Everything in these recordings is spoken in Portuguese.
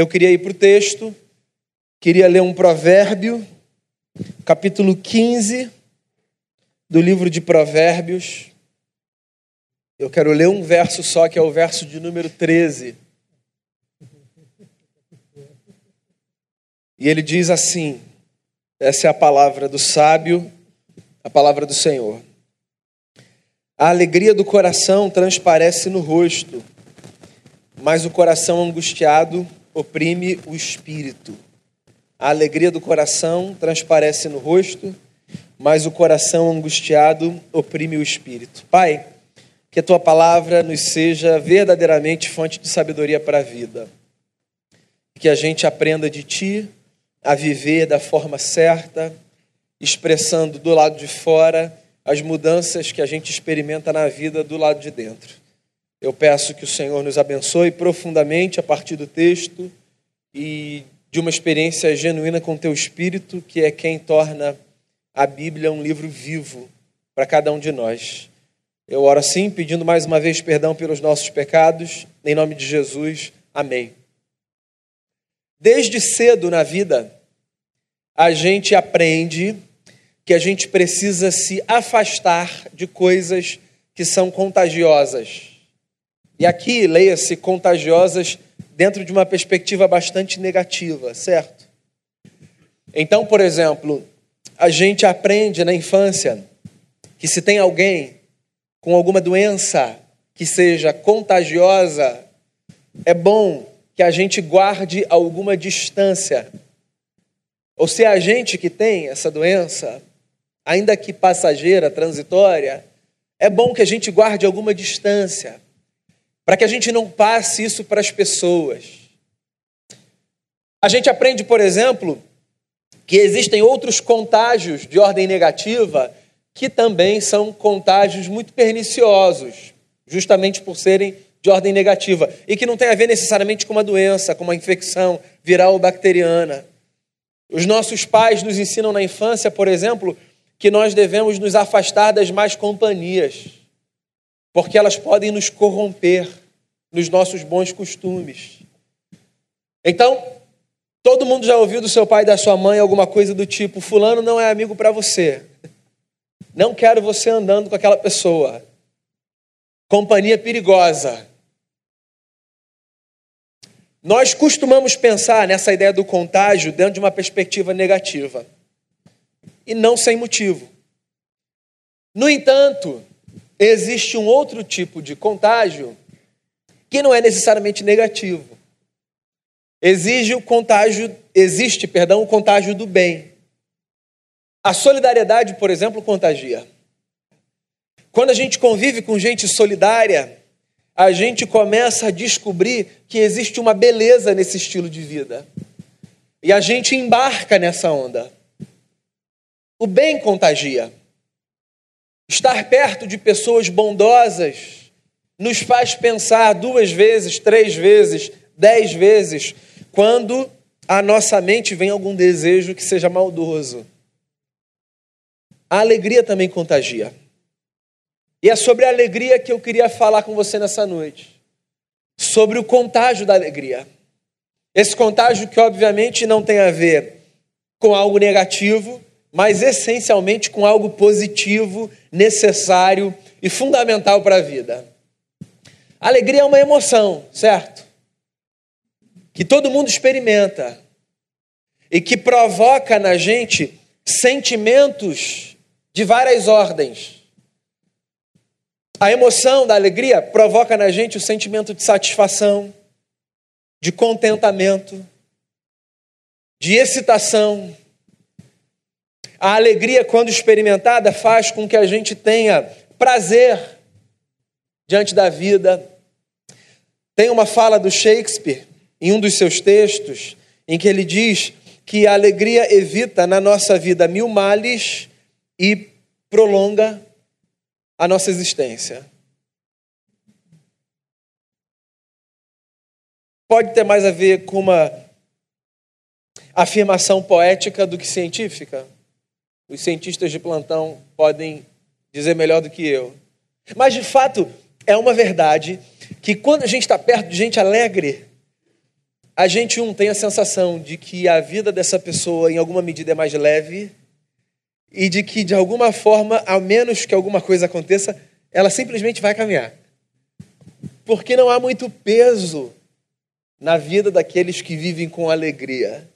eu queria ir para o texto, queria ler um provérbio, capítulo 15 do livro de Provérbios. Eu quero ler um verso só, que é o verso de número 13. E ele diz assim: essa é a palavra do sábio, a palavra do Senhor. A alegria do coração transparece no rosto, mas o coração angustiado oprime o espírito. A alegria do coração transparece no rosto, mas o coração angustiado oprime o espírito. Pai, que a tua palavra nos seja verdadeiramente fonte de sabedoria para a vida. Que a gente aprenda de ti a viver da forma certa, expressando do lado de fora as mudanças que a gente experimenta na vida do lado de dentro. Eu peço que o Senhor nos abençoe profundamente a partir do texto e de uma experiência genuína com teu espírito, que é quem torna a Bíblia um livro vivo para cada um de nós. Eu oro assim, pedindo mais uma vez perdão pelos nossos pecados, em nome de Jesus. Amém. Desde cedo na vida, a gente aprende que a gente precisa se afastar de coisas que são contagiosas. E aqui, leia-se contagiosas dentro de uma perspectiva bastante negativa, certo? Então, por exemplo, a gente aprende na infância que se tem alguém com alguma doença que seja contagiosa, é bom que a gente guarde alguma distância. Ou se é a gente que tem essa doença, ainda que passageira, transitória, é bom que a gente guarde alguma distância, para que a gente não passe isso para as pessoas. A gente aprende, por exemplo, que existem outros contágios de ordem negativa que também são contágios muito perniciosos, justamente por serem de ordem negativa, e que não tem a ver necessariamente com uma doença, com uma infecção viral ou bacteriana. Os nossos pais nos ensinam na infância, por exemplo, que nós devemos nos afastar das más companhias, porque elas podem nos corromper nos nossos bons costumes. Então, todo mundo já ouviu do seu pai e da sua mãe alguma coisa do tipo: Fulano não é amigo para você. Não quero você andando com aquela pessoa. Companhia perigosa. Nós costumamos pensar nessa ideia do contágio dentro de uma perspectiva negativa e não sem motivo. No entanto, existe um outro tipo de contágio que não é necessariamente negativo. Exige o contágio, existe, perdão, o contágio do bem. A solidariedade, por exemplo, contagia. Quando a gente convive com gente solidária, a gente começa a descobrir que existe uma beleza nesse estilo de vida. E a gente embarca nessa onda. O bem contagia. Estar perto de pessoas bondosas nos faz pensar duas vezes, três vezes, dez vezes, quando a nossa mente vem algum desejo que seja maldoso. A alegria também contagia. E é sobre a alegria que eu queria falar com você nessa noite. Sobre o contágio da alegria. Esse contágio que, obviamente, não tem a ver com algo negativo, mas essencialmente com algo positivo, necessário e fundamental para a vida. Alegria é uma emoção, certo? Que todo mundo experimenta e que provoca na gente sentimentos de várias ordens. A emoção da alegria provoca na gente o sentimento de satisfação, de contentamento, de excitação, a alegria, quando experimentada, faz com que a gente tenha prazer diante da vida. Tem uma fala do Shakespeare, em um dos seus textos, em que ele diz que a alegria evita na nossa vida mil males e prolonga a nossa existência. Pode ter mais a ver com uma afirmação poética do que científica? Os cientistas de plantão podem dizer melhor do que eu. Mas, de fato, é uma verdade que quando a gente está perto de gente alegre, a gente, um, tem a sensação de que a vida dessa pessoa, em alguma medida, é mais leve e de que, de alguma forma, ao menos que alguma coisa aconteça, ela simplesmente vai caminhar. Porque não há muito peso na vida daqueles que vivem com alegria.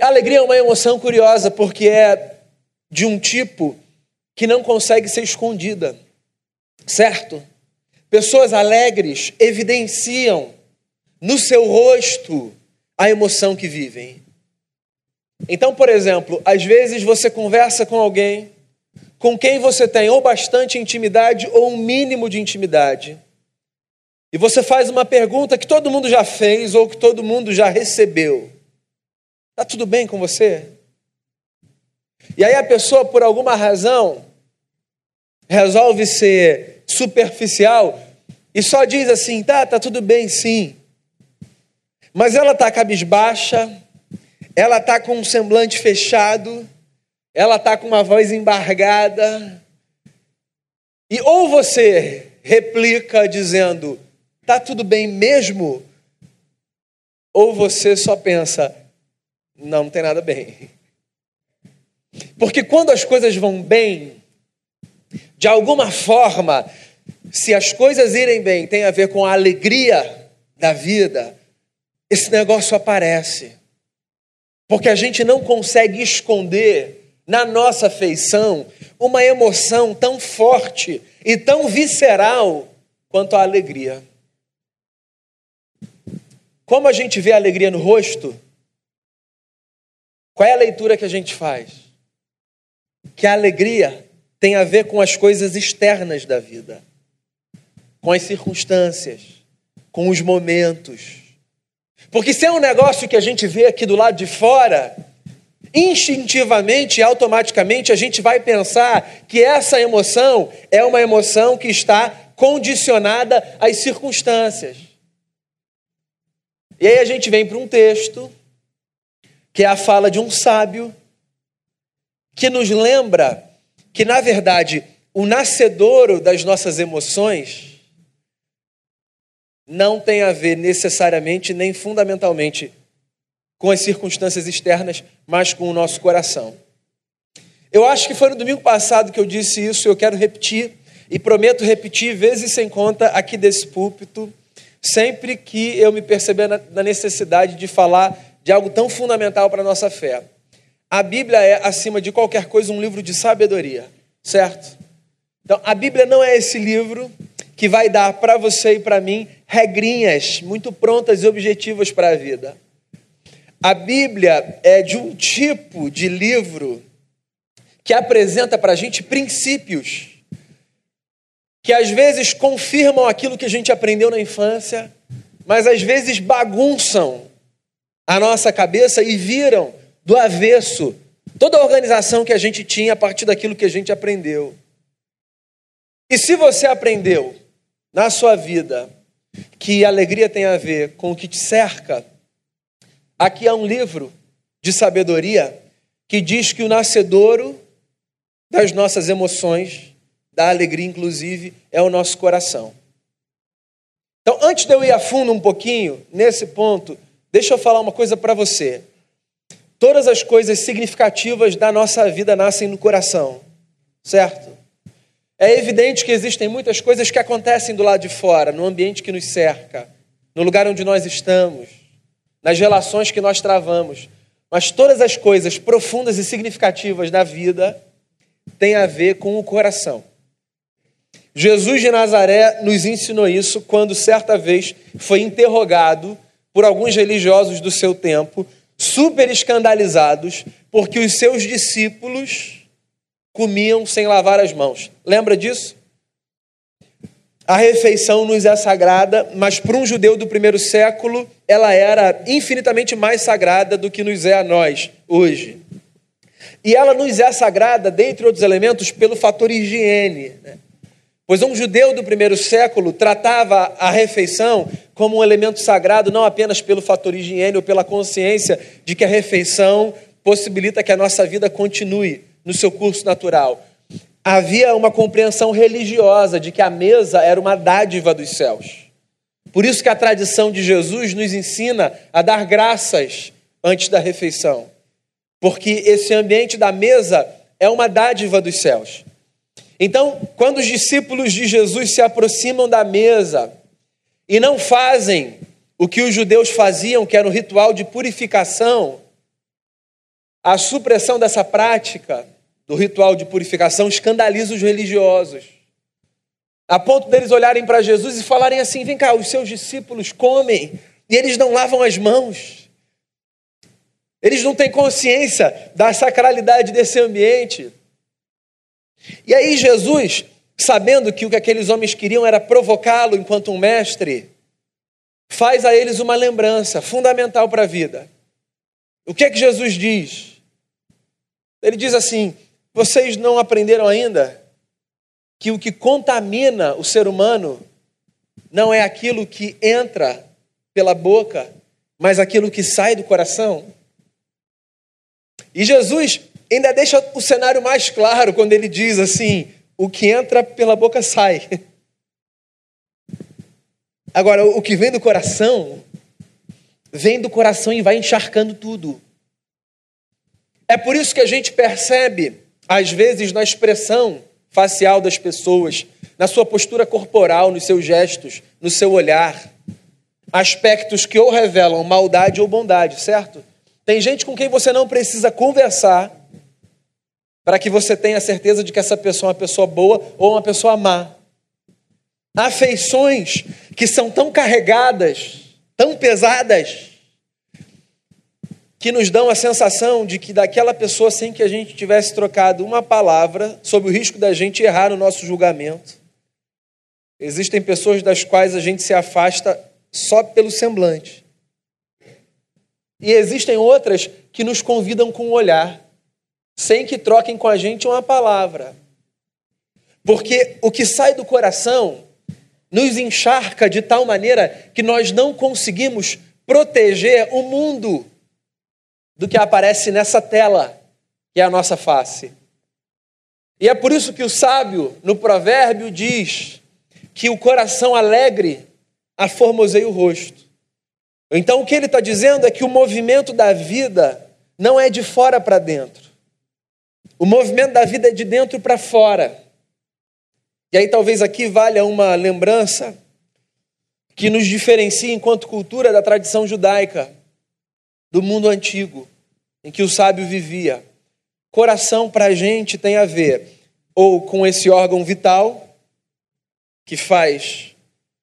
A alegria é uma emoção curiosa porque é de um tipo que não consegue ser escondida, certo? Pessoas alegres evidenciam no seu rosto a emoção que vivem. Então, por exemplo, às vezes você conversa com alguém com quem você tem ou bastante intimidade ou um mínimo de intimidade. E você faz uma pergunta que todo mundo já fez ou que todo mundo já recebeu. Está tudo bem com você? E aí a pessoa, por alguma razão, resolve ser superficial e só diz assim: tá, tá tudo bem, sim. Mas ela está cabisbaixa, ela está com um semblante fechado, ela está com uma voz embargada. E ou você replica dizendo: tá tudo bem mesmo? Ou você só pensa: não, não tem nada bem. Porque quando as coisas vão bem, de alguma forma, se as coisas irem bem, tem a ver com a alegria da vida, esse negócio aparece. Porque a gente não consegue esconder na nossa feição uma emoção tão forte e tão visceral quanto a alegria. Como a gente vê a alegria no rosto, qual é a leitura que a gente faz? Que a alegria tem a ver com as coisas externas da vida, com as circunstâncias, com os momentos. Porque se é um negócio que a gente vê aqui do lado de fora, instintivamente e automaticamente a gente vai pensar que essa emoção é uma emoção que está condicionada às circunstâncias. E aí a gente vem para um texto que é a fala de um sábio, que nos lembra que, na verdade, o nascedouro das nossas emoções não tem a ver necessariamente nem fundamentalmente com as circunstâncias externas, mas com o nosso coração. Eu acho que foi no domingo passado que eu disse isso, eu quero repetir e prometo repetir vezes sem conta aqui desse púlpito, sempre que eu me perceber na necessidade de falar de algo tão fundamental para a nossa fé. A Bíblia é, acima de qualquer coisa, um livro de sabedoria, certo? Então, a Bíblia não é esse livro que vai dar para você e para mim regrinhas muito prontas e objetivas para a vida. A Bíblia é de um tipo de livro que apresenta para a gente princípios que às vezes confirmam aquilo que a gente aprendeu na infância, mas às vezes bagunçam a nossa cabeça e viram do avesso toda a organização que a gente tinha a partir daquilo que a gente aprendeu. E se você aprendeu na sua vida que alegria tem a ver com o que te cerca, aqui há um livro de sabedoria que diz que o nascedouro das nossas emoções, da alegria inclusive, é o nosso coração. Então, antes de eu ir a fundo um pouquinho nesse ponto, Deixa eu falar uma coisa para você. Todas as coisas significativas da nossa vida nascem no coração, certo? É evidente que existem muitas coisas que acontecem do lado de fora, no ambiente que nos cerca, no lugar onde nós estamos, nas relações que nós travamos. Mas todas as coisas profundas e significativas da vida têm a ver com o coração. Jesus de Nazaré nos ensinou isso quando certa vez foi interrogado por alguns religiosos do seu tempo, super escandalizados, porque os seus discípulos comiam sem lavar as mãos. Lembra disso? A refeição nos é sagrada, mas para um judeu do primeiro século, ela era infinitamente mais sagrada do que nos é a nós hoje. E ela nos é sagrada, dentre outros elementos, pelo fator higiene. Né? Pois um judeu do primeiro século tratava a refeição como um elemento sagrado, não apenas pelo fator higiene ou pela consciência de que a refeição possibilita que a nossa vida continue no seu curso natural. Havia uma compreensão religiosa de que a mesa era uma dádiva dos céus. Por isso que a tradição de Jesus nos ensina a dar graças antes da refeição. Porque esse ambiente da mesa é uma dádiva dos céus. Então, quando os discípulos de Jesus se aproximam da mesa e não fazem o que os judeus faziam, que era um ritual de purificação, a supressão dessa prática do ritual de purificação escandaliza os religiosos. A ponto deles olharem para Jesus e falarem assim: vem cá, os seus discípulos comem e eles não lavam as mãos. Eles não têm consciência da sacralidade desse ambiente. E aí, Jesus, sabendo que o que aqueles homens queriam era provocá-lo enquanto um mestre, faz a eles uma lembrança fundamental para a vida. O que é que Jesus diz? Ele diz assim: vocês não aprenderam ainda que o que contamina o ser humano não é aquilo que entra pela boca, mas aquilo que sai do coração. E Jesus ainda deixa o cenário mais claro quando ele diz assim: o que entra pela boca sai. Agora, o que vem do coração, vem do coração e vai encharcando tudo. É por isso que a gente percebe, às vezes, na expressão facial das pessoas, na sua postura corporal, nos seus gestos, no seu olhar. Aspectos que ou revelam maldade ou bondade, certo? Tem gente com quem você não precisa conversar para que você tenha certeza de que essa pessoa é uma pessoa boa ou uma pessoa má. Afeições que são tão carregadas, tão pesadas, que nos dão a sensação de que daquela pessoa, sem que a gente tivesse trocado uma palavra, sob o risco da gente errar no nosso julgamento. Existem pessoas das quais a gente se afasta só pelo semblante. E existem outras que nos convidam com o um olhar, sem que troquem com a gente uma palavra. Porque o que sai do coração nos encharca de tal maneira que nós não conseguimos proteger o mundo do que aparece nessa tela, que é a nossa face. E é por isso que o sábio, no provérbio, diz que o coração alegre aformoseia o rosto. Então, o que ele está dizendo é que o movimento da vida não é de fora para dentro. O movimento da vida é de dentro para fora. E aí, talvez aqui valha uma lembrança que nos diferencia, enquanto cultura, da tradição judaica do mundo antigo, em que o sábio vivia. Coração para a gente tem a ver ou com esse órgão vital que faz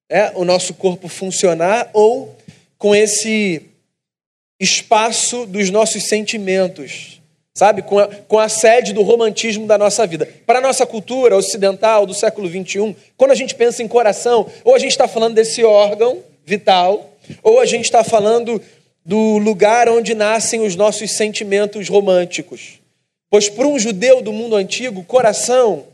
é, o nosso corpo funcionar, ou com esse espaço dos nossos sentimentos, sabe? Com a, com a sede do romantismo da nossa vida. Para a nossa cultura ocidental do século XXI, quando a gente pensa em coração, ou a gente está falando desse órgão vital, ou a gente está falando do lugar onde nascem os nossos sentimentos românticos. Pois para um judeu do mundo antigo, coração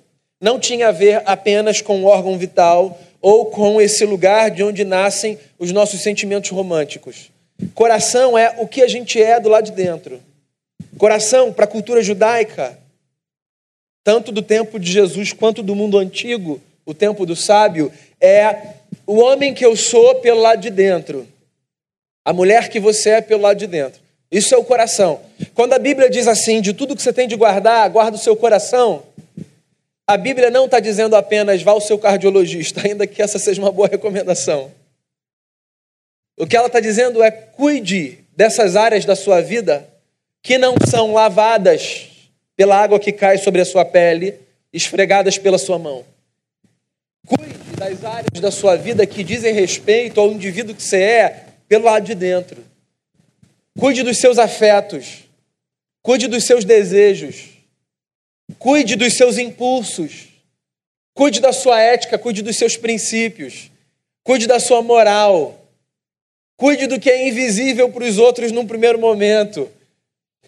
não tinha a ver apenas com o órgão vital ou com esse lugar de onde nascem os nossos sentimentos românticos. Coração é o que a gente é do lado de dentro. Coração, para a cultura judaica, tanto do tempo de Jesus quanto do mundo antigo, o tempo do sábio, é o homem que eu sou pelo lado de dentro. A mulher que você é pelo lado de dentro. Isso é o coração. Quando a Bíblia diz assim, de tudo que você tem de guardar, guarda o seu coração. A Bíblia não está dizendo apenas vá ao seu cardiologista, ainda que essa seja uma boa recomendação. O que ela está dizendo é cuide dessas áreas da sua vida que não são lavadas pela água que cai sobre a sua pele, esfregadas pela sua mão. Cuide das áreas da sua vida que dizem respeito ao indivíduo que você é, pelo lado de dentro. Cuide dos seus afetos. Cuide dos seus desejos. Cuide dos seus impulsos. Cuide da sua ética, cuide dos seus princípios. Cuide da sua moral. Cuide do que é invisível para os outros num primeiro momento.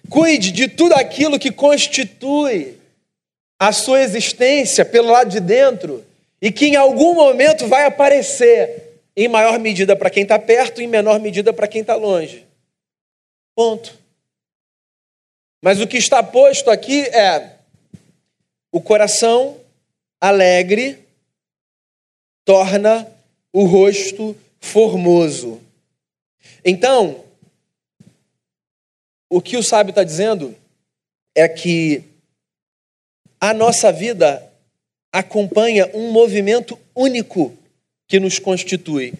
Cuide de tudo aquilo que constitui a sua existência pelo lado de dentro e que em algum momento vai aparecer em maior medida para quem está perto, em menor medida para quem está longe. Ponto. Mas o que está posto aqui é o coração alegre torna o rosto formoso. Então, o que o sábio está dizendo é que a nossa vida acompanha um movimento único que nos constitui.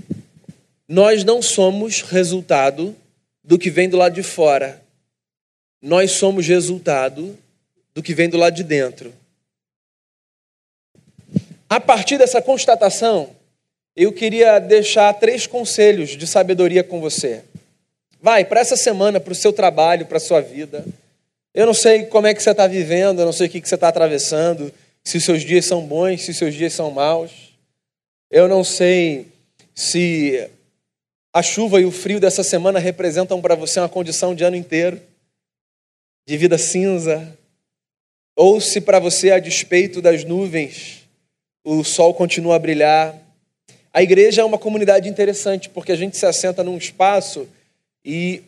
Nós não somos resultado do que vem do lado de fora. Nós somos resultado do que vem do lado de dentro. A partir dessa constatação, eu queria deixar três conselhos de sabedoria com você. Vai, para essa semana, para o seu trabalho, para a sua vida. Eu não sei como é que você está vivendo, eu não sei o que, que você está atravessando, se os seus dias são bons, se os seus dias são maus. Eu não sei se a chuva e o frio dessa semana representam para você uma condição de ano inteiro, de vida cinza, ou se para você, a despeito das nuvens, o sol continua a brilhar. A igreja é uma comunidade interessante, porque a gente se assenta num espaço e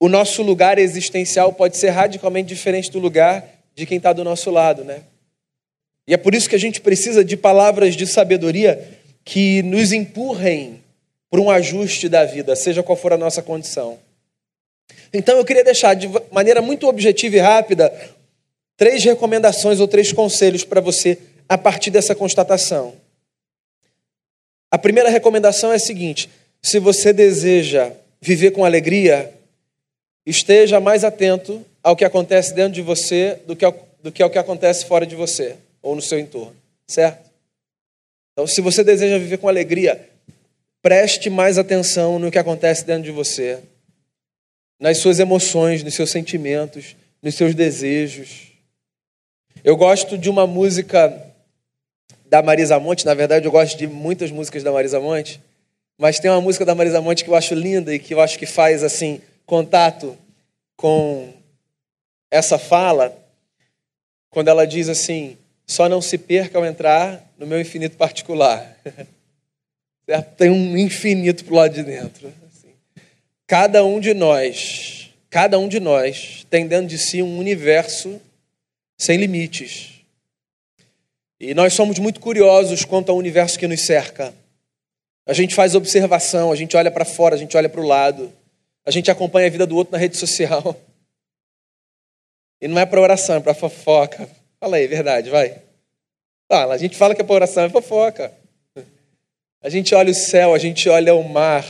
o nosso lugar existencial pode ser radicalmente diferente do lugar de quem está do nosso lado, né? E é por isso que a gente precisa de palavras de sabedoria que nos empurrem para um ajuste da vida, seja qual for a nossa condição. Então eu queria deixar de maneira muito objetiva e rápida três recomendações ou três conselhos para você a partir dessa constatação. A primeira recomendação é a seguinte: se você deseja viver com alegria, esteja mais atento ao que acontece dentro de você do que ao, do que, ao que acontece fora de você ou no seu entorno, certo? Então, se você deseja viver com alegria, preste mais atenção no que acontece dentro de você, nas suas emoções, nos seus sentimentos, nos seus desejos. Eu gosto de uma música da Marisa Monte, na verdade, eu gosto de muitas músicas da Marisa Monte, mas tem uma música da Marisa Monte que eu acho linda e que eu acho que faz assim contato com essa fala, quando ela diz assim: só não se perca ao entrar no meu infinito particular. Certo? Tem um infinito para o lado de dentro. Assim. Cada um de nós, cada um de nós tem dentro de si um universo sem limites. E nós somos muito curiosos quanto ao universo que nos cerca. A gente faz observação, a gente olha para fora, a gente olha para o lado, a gente acompanha a vida do outro na rede social. E não é para oração, é para fofoca. Fala aí, verdade, vai. Fala, a gente fala que para oração, é fofoca. A gente olha o céu, a gente olha o mar,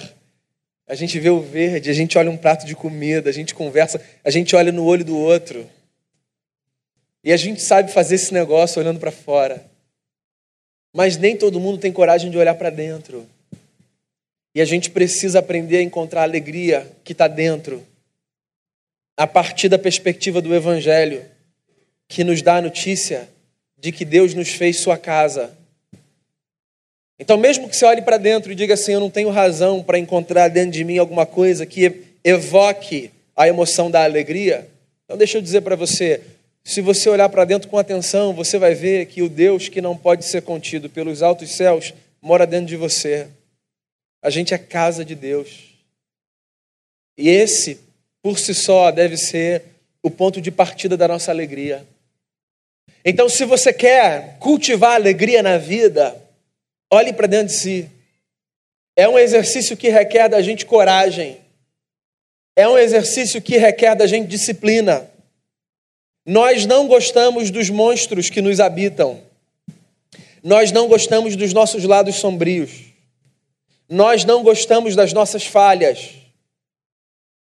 a gente vê o verde, a gente olha um prato de comida, a gente conversa, a gente olha no olho do outro. E a gente sabe fazer esse negócio olhando para fora. Mas nem todo mundo tem coragem de olhar para dentro. E a gente precisa aprender a encontrar a alegria que está dentro, a partir da perspectiva do Evangelho, que nos dá a notícia de que Deus nos fez sua casa. Então, mesmo que você olhe para dentro e diga assim: Eu não tenho razão para encontrar dentro de mim alguma coisa que evoque a emoção da alegria, então deixa eu dizer para você: se você olhar para dentro com atenção, você vai ver que o Deus que não pode ser contido pelos altos céus mora dentro de você. A gente é casa de Deus. E esse, por si só, deve ser o ponto de partida da nossa alegria. Então, se você quer cultivar alegria na vida, olhe para dentro de si. É um exercício que requer da gente coragem. É um exercício que requer da gente disciplina. Nós não gostamos dos monstros que nos habitam. Nós não gostamos dos nossos lados sombrios. Nós não gostamos das nossas falhas.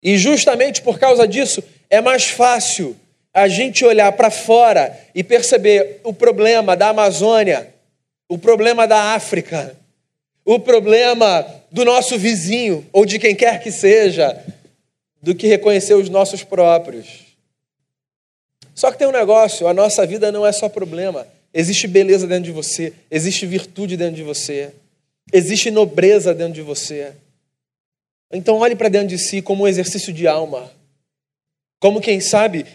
E justamente por causa disso, é mais fácil a gente olhar para fora e perceber o problema da Amazônia, o problema da África, o problema do nosso vizinho ou de quem quer que seja, do que reconhecer os nossos próprios. Só que tem um negócio: a nossa vida não é só problema. Existe beleza dentro de você, existe virtude dentro de você. Existe nobreza dentro de você. Então olhe para dentro de si como um exercício de alma. Como quem sabe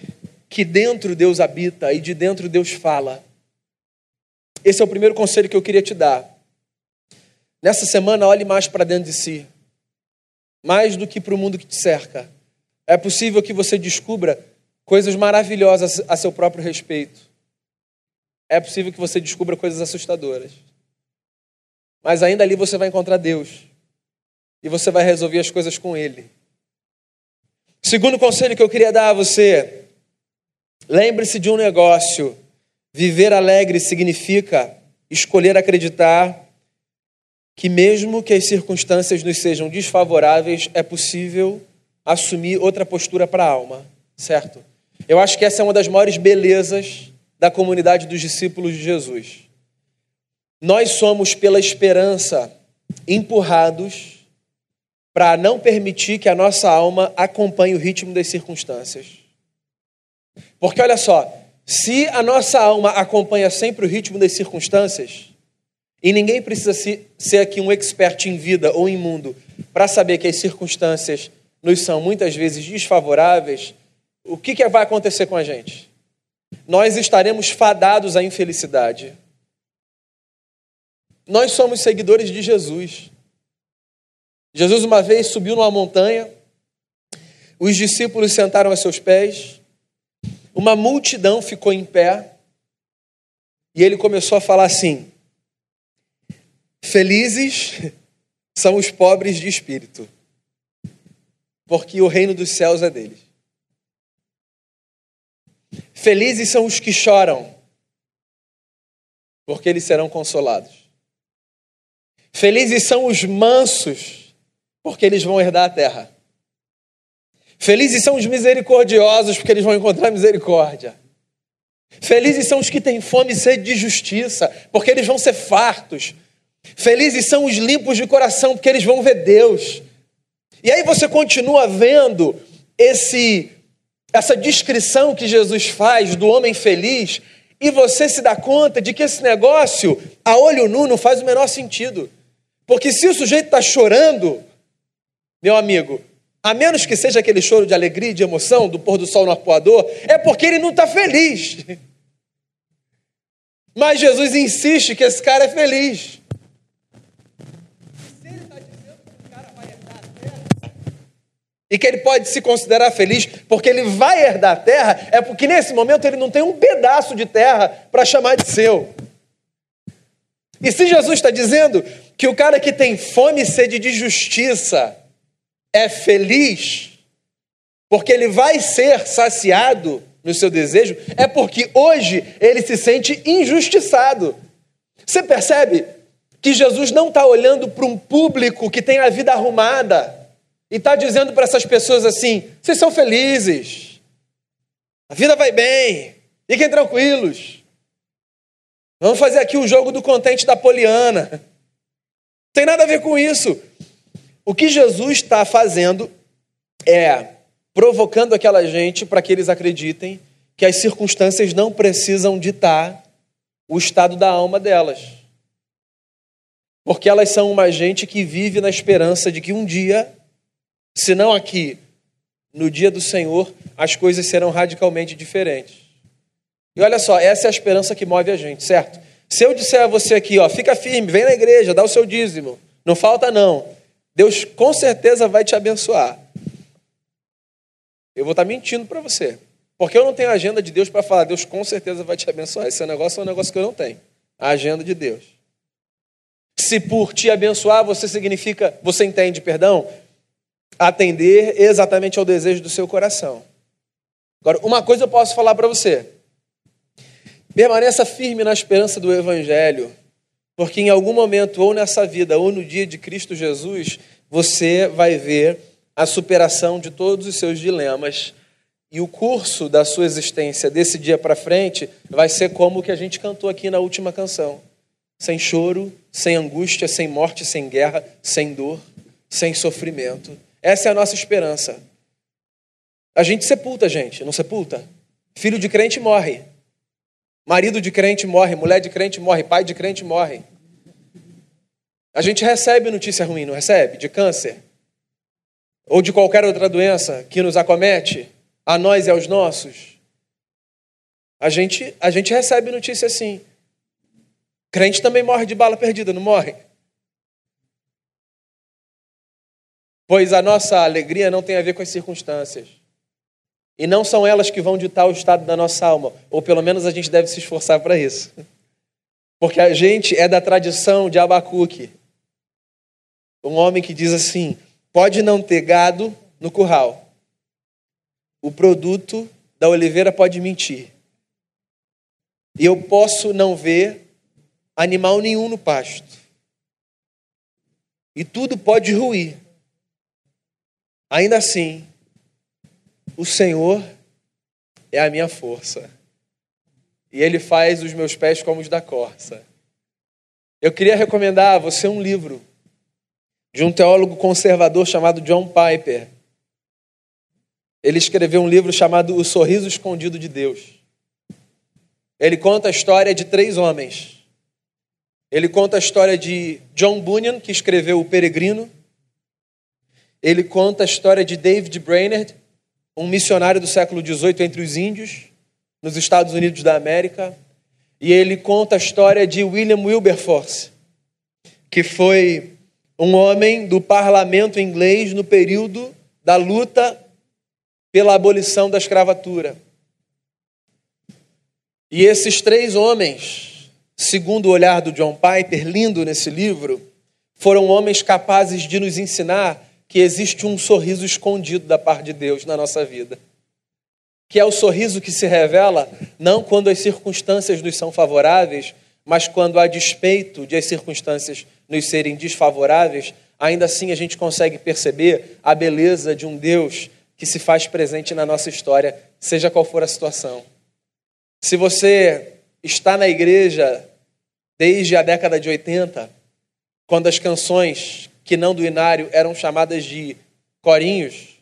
que dentro Deus habita e de dentro Deus fala. Esse é o primeiro conselho que eu queria te dar. Nessa semana, olhe mais para dentro de si. Mais do que para o mundo que te cerca. É possível que você descubra coisas maravilhosas a seu próprio respeito. É possível que você descubra coisas assustadoras. Mas ainda ali você vai encontrar Deus. e você vai resolver as coisas com Ele. Segundo conselho que eu queria dar a você: lembre-se de um negócio. Viver alegre significa escolher acreditar que, mesmo que as circunstâncias nos sejam desfavoráveis, é possível assumir outra postura para a alma, certo? Eu acho que essa é uma das maiores belezas da comunidade dos discípulos de Jesus. Nós somos, pela esperança, empurrados para não permitir que a nossa alma acompanhe o ritmo das circunstâncias. Porque olha só, se a nossa alma acompanha sempre o ritmo das circunstâncias, e ninguém precisa ser aqui um expert em vida ou em mundo para saber que as circunstâncias nos são muitas vezes desfavoráveis, o que, que vai acontecer com a gente? Nós estaremos fadados à infelicidade. Nós somos seguidores de Jesus. Jesus uma vez subiu numa montanha, os discípulos sentaram a seus pés, uma multidão ficou em pé, e ele começou a falar assim: Felizes são os pobres de espírito, porque o reino dos céus é deles. Felizes são os que choram, porque eles serão consolados. Felizes são os mansos, porque eles vão herdar a terra. Felizes são os misericordiosos, porque eles vão encontrar misericórdia. Felizes são os que têm fome e sede de justiça, porque eles vão ser fartos. Felizes são os limpos de coração, porque eles vão ver Deus. E aí você continua vendo esse essa descrição que Jesus faz do homem feliz, e você se dá conta de que esse negócio, a olho nu, não faz o menor sentido. Porque se o sujeito está chorando, meu amigo, a menos que seja aquele choro de alegria e de emoção do pôr do sol no arpoador, é porque ele não está feliz. Mas Jesus insiste que esse cara é feliz. Se ele está dizendo que o cara vai herdar a terra e que ele pode se considerar feliz porque ele vai herdar a terra, é porque nesse momento ele não tem um pedaço de terra para chamar de seu. E se Jesus está dizendo que o cara que tem fome e sede de justiça, é feliz porque ele vai ser saciado no seu desejo, é porque hoje ele se sente injustiçado. Você percebe que Jesus não está olhando para um público que tem a vida arrumada e está dizendo para essas pessoas assim: vocês são felizes, a vida vai bem, fiquem tranquilos. Vamos fazer aqui o jogo do contente da Poliana. Não tem nada a ver com isso. O que Jesus está fazendo é provocando aquela gente para que eles acreditem que as circunstâncias não precisam ditar o estado da alma delas. Porque elas são uma gente que vive na esperança de que um dia, se não aqui, no dia do Senhor, as coisas serão radicalmente diferentes. E olha só, essa é a esperança que move a gente, certo? Se eu disser a você aqui, ó, fica firme, vem na igreja, dá o seu dízimo, não falta não. Deus com certeza vai te abençoar. Eu vou estar mentindo para você. Porque eu não tenho agenda de Deus para falar, Deus com certeza vai te abençoar. Esse negócio é um negócio que eu não tenho. A agenda de Deus. Se por te abençoar você significa, você entende, perdão, atender exatamente ao desejo do seu coração. Agora, uma coisa eu posso falar para você. Permaneça firme na esperança do evangelho porque em algum momento, ou nessa vida, ou no dia de Cristo Jesus, você vai ver a superação de todos os seus dilemas. E o curso da sua existência desse dia para frente vai ser como o que a gente cantou aqui na última canção: sem choro, sem angústia, sem morte, sem guerra, sem dor, sem sofrimento. Essa é a nossa esperança. A gente sepulta, gente, não sepulta? Filho de crente morre. Marido de crente morre, mulher de crente morre, pai de crente morre. A gente recebe notícia ruim, não recebe? De câncer? Ou de qualquer outra doença que nos acomete, a nós e aos nossos? A gente, a gente recebe notícia assim. Crente também morre de bala perdida, não morre? Pois a nossa alegria não tem a ver com as circunstâncias. E não são elas que vão ditar o estado da nossa alma, ou pelo menos a gente deve se esforçar para isso. Porque a gente é da tradição de Abacuque. Um homem que diz assim: pode não ter gado no curral, o produto da oliveira pode mentir, e eu posso não ver animal nenhum no pasto, e tudo pode ruir. Ainda assim, o Senhor é a minha força. E Ele faz os meus pés como os da corça. Eu queria recomendar a você um livro de um teólogo conservador chamado John Piper. Ele escreveu um livro chamado O Sorriso Escondido de Deus. Ele conta a história de três homens. Ele conta a história de John Bunyan, que escreveu O Peregrino. Ele conta a história de David Brainerd, um missionário do século XVIII entre os índios, nos Estados Unidos da América. E ele conta a história de William Wilberforce, que foi um homem do parlamento inglês no período da luta pela abolição da escravatura. E esses três homens, segundo o olhar do John Piper, lindo nesse livro, foram homens capazes de nos ensinar que existe um sorriso escondido da parte de Deus na nossa vida. Que é o sorriso que se revela não quando as circunstâncias nos são favoráveis, mas quando, a despeito de as circunstâncias nos serem desfavoráveis, ainda assim a gente consegue perceber a beleza de um Deus que se faz presente na nossa história, seja qual for a situação. Se você está na igreja desde a década de 80, quando as canções que não do inário eram chamadas de corinhos,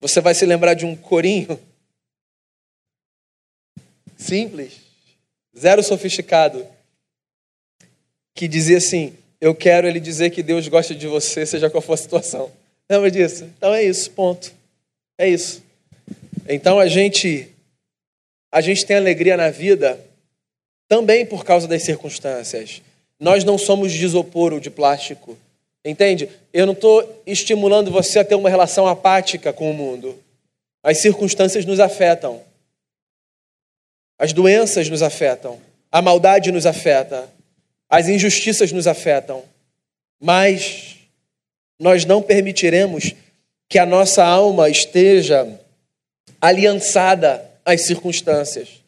você vai se lembrar de um corinho simples, zero sofisticado, que dizia assim: Eu quero ele dizer que Deus gosta de você, seja qual for a situação. Lembra disso? Então é isso, ponto. É isso. Então a gente a gente tem alegria na vida também por causa das circunstâncias. Nós não somos de isopor ou de plástico. Entende? Eu não estou estimulando você a ter uma relação apática com o mundo. As circunstâncias nos afetam. As doenças nos afetam. A maldade nos afeta. As injustiças nos afetam. Mas nós não permitiremos que a nossa alma esteja aliançada às circunstâncias.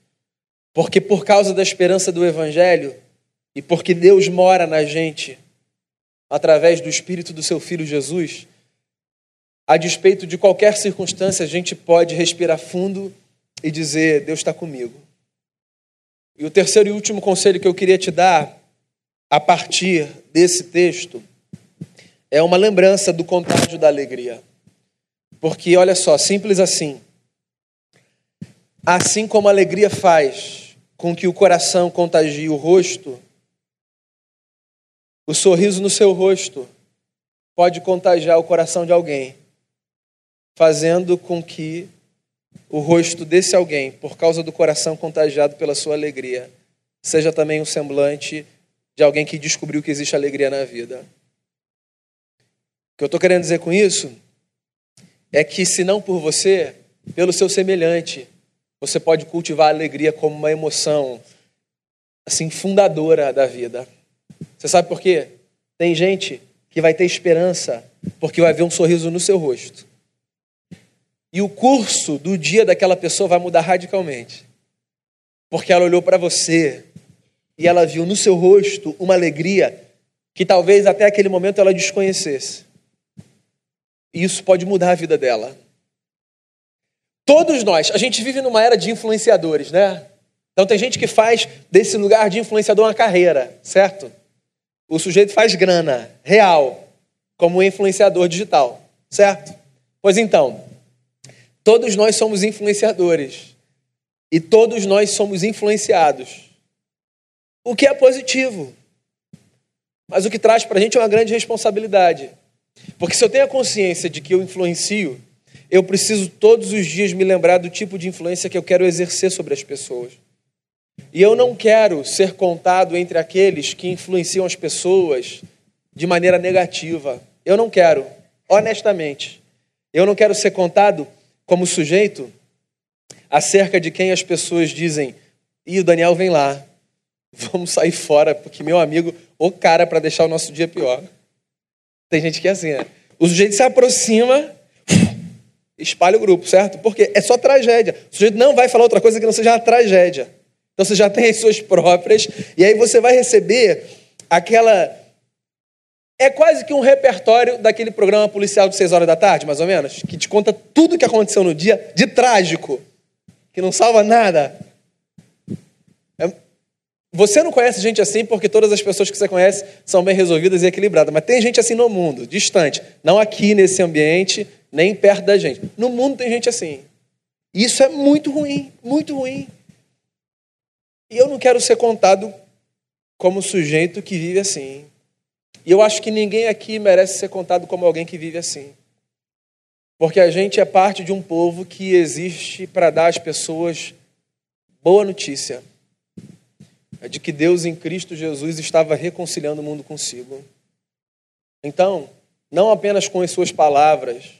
Porque por causa da esperança do Evangelho, e porque Deus mora na gente, através do Espírito do seu Filho Jesus, a despeito de qualquer circunstância, a gente pode respirar fundo e dizer: Deus está comigo. E o terceiro e último conselho que eu queria te dar, a partir desse texto, é uma lembrança do contágio da alegria. Porque, olha só, simples assim. Assim como a alegria faz com que o coração contagie o rosto, o sorriso no seu rosto pode contagiar o coração de alguém, fazendo com que o rosto desse alguém, por causa do coração contagiado pela sua alegria, seja também um semblante de alguém que descobriu que existe alegria na vida. O que eu estou querendo dizer com isso é que, se não por você, pelo seu semelhante, você pode cultivar a alegria como uma emoção assim fundadora da vida. Você sabe por quê? Tem gente que vai ter esperança porque vai ver um sorriso no seu rosto. E o curso do dia daquela pessoa vai mudar radicalmente. Porque ela olhou para você e ela viu no seu rosto uma alegria que talvez até aquele momento ela desconhecesse. E isso pode mudar a vida dela. Todos nós, a gente vive numa era de influenciadores, né? Então tem gente que faz desse lugar de influenciador uma carreira, certo? O sujeito faz grana real como influenciador digital, certo? Pois então, todos nós somos influenciadores e todos nós somos influenciados. O que é positivo. Mas o que traz para a gente é uma grande responsabilidade. Porque se eu tenho a consciência de que eu influencio, eu preciso todos os dias me lembrar do tipo de influência que eu quero exercer sobre as pessoas. E eu não quero ser contado entre aqueles que influenciam as pessoas de maneira negativa. Eu não quero, honestamente. Eu não quero ser contado como sujeito acerca de quem as pessoas dizem: e o Daniel vem lá, vamos sair fora, porque meu amigo, o cara para deixar o nosso dia pior. Tem gente que é assim, né? O sujeito se aproxima, espalha o grupo, certo? Porque é só tragédia. O sujeito não vai falar outra coisa que não seja uma tragédia. Então você já tem as suas próprias, e aí você vai receber aquela. É quase que um repertório daquele programa policial de 6 horas da tarde, mais ou menos, que te conta tudo o que aconteceu no dia de trágico, que não salva nada. É... Você não conhece gente assim porque todas as pessoas que você conhece são bem resolvidas e equilibradas, mas tem gente assim no mundo, distante, não aqui nesse ambiente, nem perto da gente. No mundo tem gente assim. Isso é muito ruim, muito ruim. E eu não quero ser contado como sujeito que vive assim. E eu acho que ninguém aqui merece ser contado como alguém que vive assim. Porque a gente é parte de um povo que existe para dar às pessoas boa notícia. É de que Deus em Cristo Jesus estava reconciliando o mundo consigo. Então, não apenas com as suas palavras,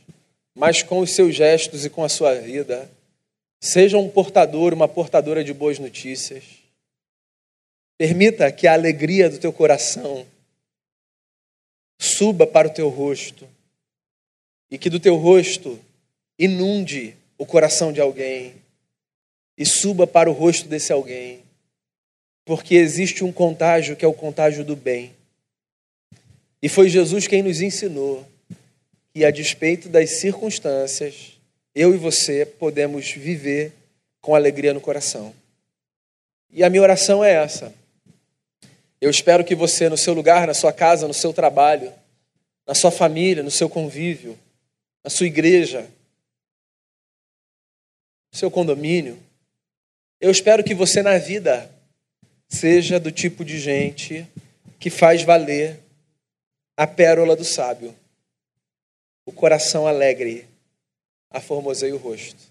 mas com os seus gestos e com a sua vida, seja um portador, uma portadora de boas notícias. Permita que a alegria do teu coração suba para o teu rosto e que do teu rosto inunde o coração de alguém e suba para o rosto desse alguém, porque existe um contágio que é o contágio do bem. E foi Jesus quem nos ensinou que, a despeito das circunstâncias, eu e você podemos viver com alegria no coração. E a minha oração é essa eu espero que você, no seu lugar, na sua casa, no seu trabalho, na sua família, no seu convívio, na sua igreja, no seu condomínio, eu espero que você na vida seja do tipo de gente que faz valer a pérola do sábio, o coração alegre, a formoseia o rosto.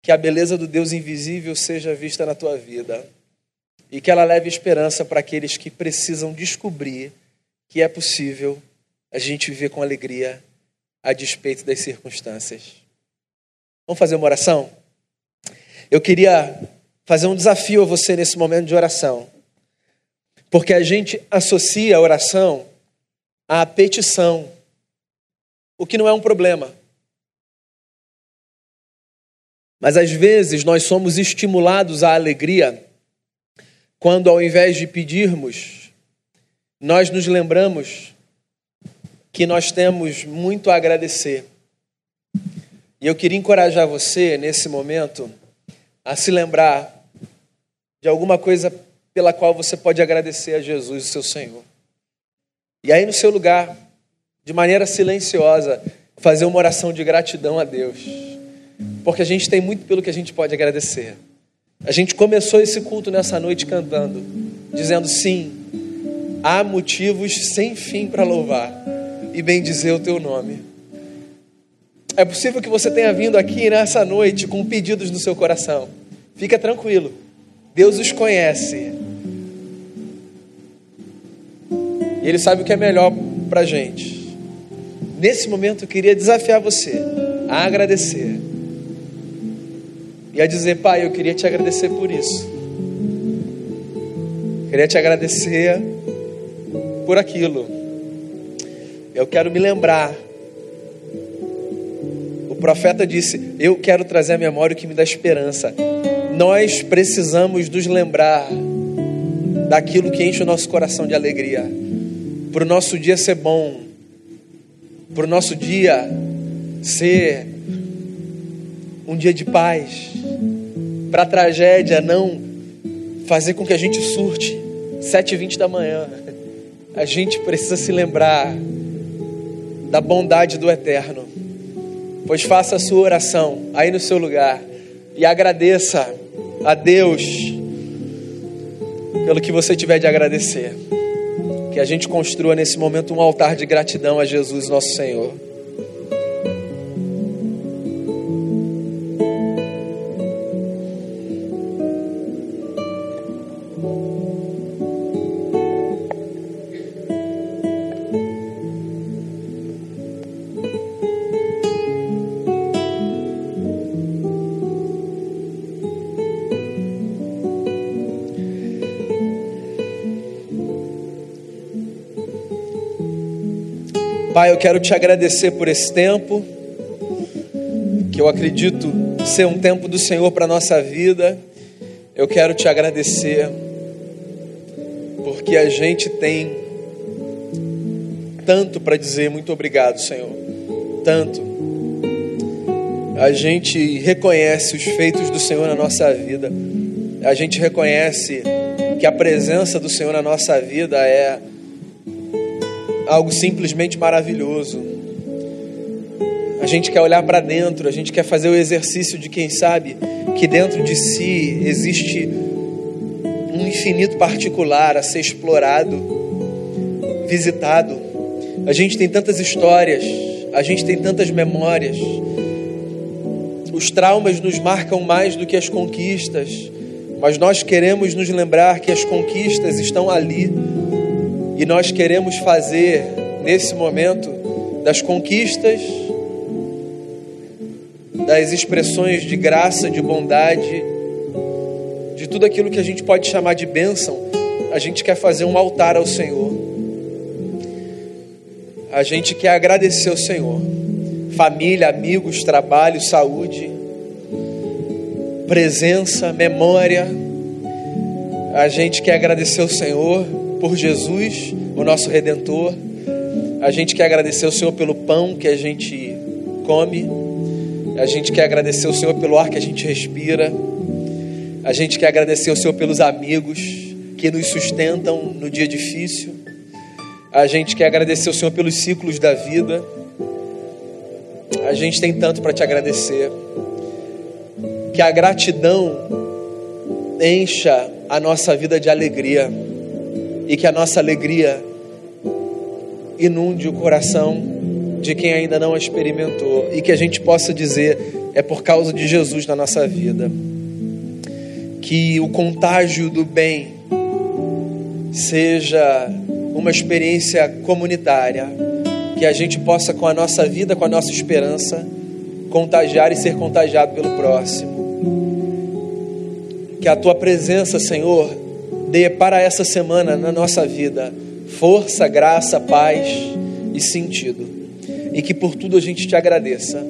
Que a beleza do Deus invisível seja vista na tua vida e que ela leve esperança para aqueles que precisam descobrir que é possível a gente viver com alegria a despeito das circunstâncias. Vamos fazer uma oração? Eu queria fazer um desafio a você nesse momento de oração, porque a gente associa a oração à petição, o que não é um problema. Mas às vezes nós somos estimulados à alegria quando ao invés de pedirmos, nós nos lembramos que nós temos muito a agradecer. E eu queria encorajar você, nesse momento, a se lembrar de alguma coisa pela qual você pode agradecer a Jesus, o seu Senhor. E aí, no seu lugar, de maneira silenciosa, fazer uma oração de gratidão a Deus. Porque a gente tem muito pelo que a gente pode agradecer. A gente começou esse culto nessa noite cantando, dizendo sim, há motivos sem fim para louvar e bendizer o teu nome. É possível que você tenha vindo aqui nessa noite com pedidos no seu coração. Fica tranquilo, Deus os conhece. E Ele sabe o que é melhor para gente. Nesse momento eu queria desafiar você a agradecer e a dizer: Pai, eu queria te agradecer por isso. Queria te agradecer por aquilo. Eu quero me lembrar. O profeta disse: Eu quero trazer à memória o que me dá esperança. Nós precisamos nos lembrar daquilo que enche o nosso coração de alegria. Para o nosso dia ser bom, para o nosso dia ser um dia de paz, para a tragédia não fazer com que a gente surte sete e vinte da manhã. A gente precisa se lembrar da bondade do Eterno. Pois faça a sua oração aí no seu lugar e agradeça a Deus pelo que você tiver de agradecer. Que a gente construa nesse momento um altar de gratidão a Jesus, nosso Senhor. Pai, eu quero te agradecer por esse tempo, que eu acredito ser um tempo do Senhor para a nossa vida. Eu quero te agradecer, porque a gente tem tanto para dizer muito obrigado, Senhor. Tanto. A gente reconhece os feitos do Senhor na nossa vida. A gente reconhece que a presença do Senhor na nossa vida é algo simplesmente maravilhoso. A gente quer olhar para dentro, a gente quer fazer o exercício de quem sabe que dentro de si existe um infinito particular a ser explorado, visitado. A gente tem tantas histórias, a gente tem tantas memórias. Os traumas nos marcam mais do que as conquistas, mas nós queremos nos lembrar que as conquistas estão ali e nós queremos fazer, nesse momento, das conquistas, das expressões de graça, de bondade, de tudo aquilo que a gente pode chamar de bênção, a gente quer fazer um altar ao Senhor. A gente quer agradecer ao Senhor. Família, amigos, trabalho, saúde, presença, memória. A gente quer agradecer ao Senhor por Jesus, o nosso redentor. A gente quer agradecer ao Senhor pelo pão que a gente come. A gente quer agradecer ao Senhor pelo ar que a gente respira. A gente quer agradecer ao Senhor pelos amigos que nos sustentam no dia difícil. A gente quer agradecer ao Senhor pelos ciclos da vida. A gente tem tanto para te agradecer. Que a gratidão encha a nossa vida de alegria e que a nossa alegria inunde o coração de quem ainda não a experimentou e que a gente possa dizer é por causa de Jesus na nossa vida. Que o contágio do bem seja uma experiência comunitária, que a gente possa com a nossa vida, com a nossa esperança, contagiar e ser contagiado pelo próximo. Que a tua presença, Senhor, dê para essa semana na nossa vida força, graça, paz e sentido. E que por tudo a gente te agradeça.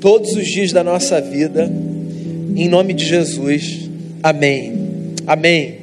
Todos os dias da nossa vida, em nome de Jesus. Amém. Amém.